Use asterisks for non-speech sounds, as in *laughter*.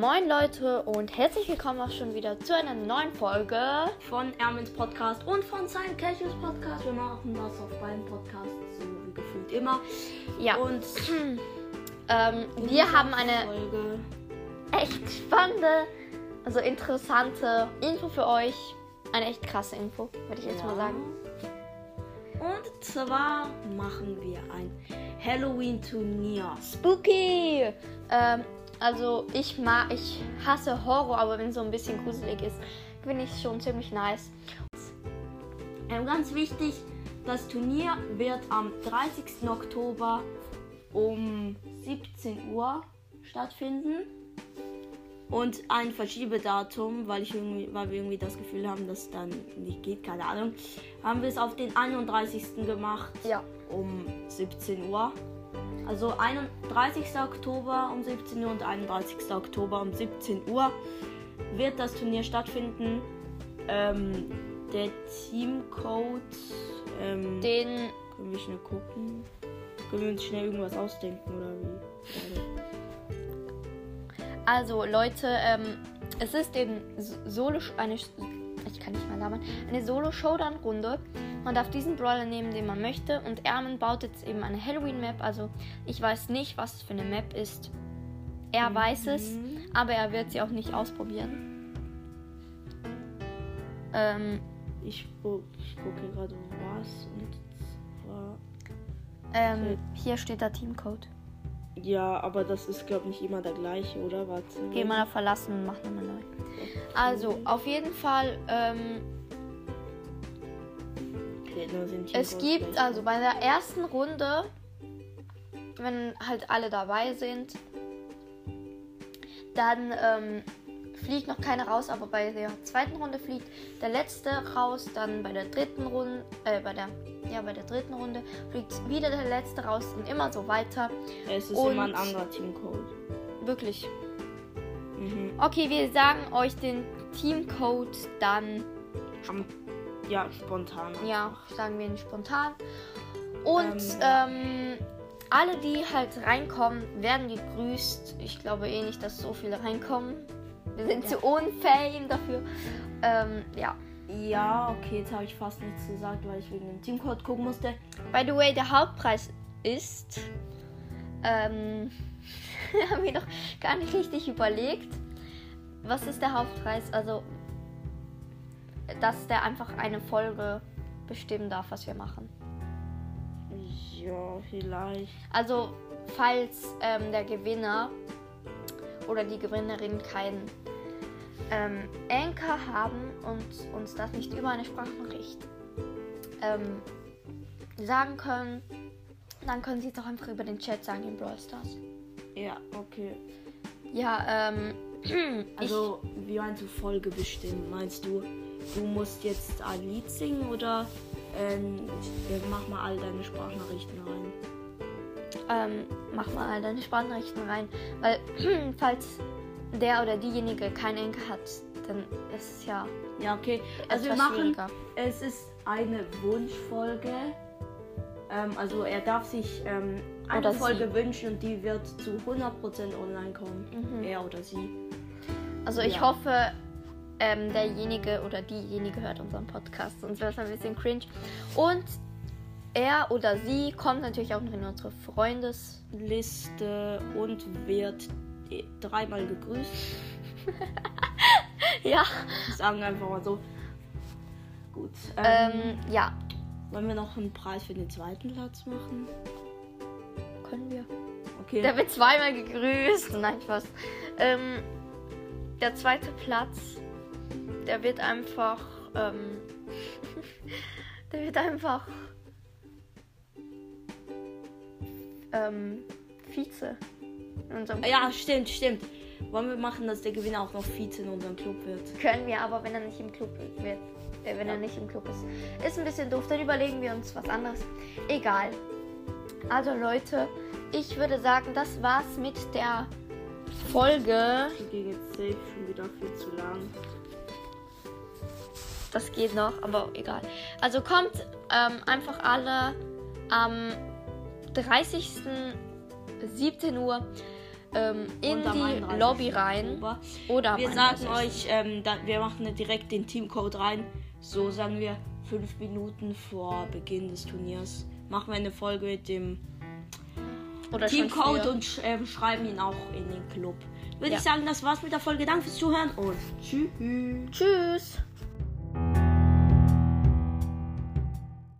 Moin Leute und herzlich willkommen auch schon wieder zu einer neuen Folge. von Ermins Podcast und von seinem Casuals Podcast. Wir machen das auf beiden Podcasts so wie gefühlt immer. Ja, Und *clears throat* ähm, wir haben eine Folge. echt spannende, also interessante Info für euch. Eine echt krasse Info, würde ich jetzt mal Ja. sagen. Und zwar machen wir ein Halloween-Turnier. Spooky! Ähm, also ich mag, ich hasse Horror, aber wenn es so ein bisschen gruselig ist, finde ich es schon ziemlich nice. Ähm, ganz wichtig, das Turnier wird am 30. Oktober um 17 Uhr stattfinden. Und ein Verschiebedatum, weil, ich irgendwie, weil wir irgendwie das Gefühl haben, dass es dann nicht geht, keine Ahnung, haben wir es auf den 31. gemacht Ja. um 17 Uhr. Also 31. Oktober um 17 Uhr und 31. Oktober um 17 Uhr wird das Turnier stattfinden. Ähm, der Teamcode. Ähm, Den können wir schnell gucken? Können wir uns schnell irgendwas ausdenken oder wie? Also Leute, ähm, es ist eben Solo eine ich kann nicht mal labern, eine Solo Showdown Runde. Man darf diesen Brawler nehmen, den man möchte und Ermen baut jetzt eben eine Halloween Map, also ich weiß nicht, was es für eine Map ist. Er weiß es, aber er wird sie auch nicht ausprobieren. Ähm, Ich, gu- ich gucke gerade was und zwar. ähm, hier steht der Teamcode. Ja, aber das ist glaube ich nicht immer der gleiche, oder? Warte. Geh mal verlassen und mach nochmal neu. Also, auf jeden Fall, ähm, nur sind Es Teamcodes gibt also bei der ersten Runde, wenn halt alle dabei sind, dann ähm, fliegt noch keiner raus, aber bei der zweiten Runde fliegt der letzte raus, dann bei der dritten Runde, äh, bei der, ja, bei der dritten Runde fliegt wieder der letzte raus und immer so weiter. Es ist und- immer ein anderer Teamcode. Wirklich. Mhm. Okay, wir sagen euch den Teamcode dann, Am, ja, spontan. ja, sagen wir ihn spontan. Und Ähm, ähm, alle, die halt reinkommen, werden gegrüßt. Ich glaube eh nicht, dass so viele reinkommen. Wir sind zu unfame dafür. Ähm, ja. Ja, okay, jetzt habe ich fast nichts gesagt, weil ich wegen dem Teamcode gucken musste. By the way, der Hauptpreis ist. Ähm, *laughs* haben wir noch gar nicht richtig überlegt. Was ist der Hauptpreis? Also, dass der einfach eine Folge bestimmen darf, was wir machen. Ja, vielleicht. Also, falls ähm, der Gewinner oder die Gewinnerin keinen ähm, Anchor haben und uns das nicht über eine Sprachnachricht ähm, sagen können, dann können sie es auch einfach über den Chat sagen in Brawl Stars. Ja, okay. Ja, ähm, *clears throat* Also, wie meinst du Folge bestimmen? Meinst du, du musst jetzt ein Lied singen oder ähm, mach mal all deine Sprachnachrichten rein? Ähm, mach mal deine Sprachnachrichten rein, weil *clears throat* falls der oder diejenige keinen Anchor hat, dann ist es ja Ja, okay. Also wir machen, schwieriger. es ist eine Wunschfolge. Ähm, also er darf sich ähm, eine Oder Folge sie. wünschen und die wird zu 100% online kommen. Mhm. Er oder sie. Also ich Ja. hoffe, ähm, derjenige oder diejenige hört unseren Podcast, sonst wäre es ein bisschen cringe. Und er oder sie kommt natürlich auch noch in unsere Freundes. Liste und wird eh dreimal gegrüßt. *laughs* Ja. Sagen einfach mal so. Gut. Ähm, Ähm, ja, wollen wir noch einen Preis für den zweiten Platz machen? können wir. Okay. Der wird zweimal gegrüßt. Nein, Spaß. Ähm, der zweite Platz, der wird einfach. Ähm, *laughs* der wird einfach. Ähm, Vize. In unserem ja, stimmt, stimmt. Wollen wir machen, dass der Gewinner auch noch Vize in unserem Club wird? Können wir, aber wenn er nicht im Club wird, äh, wenn er nicht im Club ist, ist ein bisschen doof. Dann überlegen wir uns was anderes. Egal. Also Leute, ich würde sagen, das war's mit der Folge. Die ging jetzt safe schon wieder viel zu lang. Das geht noch, aber egal. Also kommt ähm, einfach alle am 30. 17 Uhr ähm, in die 31. Lobby rein. Oder Wir sagen 31.. euch, ähm, da, wir machen direkt den Teamcode rein. So sagen wir fünf Minuten vor Beginn des Turniers. Machen wir eine Folge mit dem Oder Teamcode und sch ähm, schreiben ihn auch in den Club. Würde Ja. ich sagen, das war's mit der Folge. Danke fürs Zuhören und tschüss. Tschüss.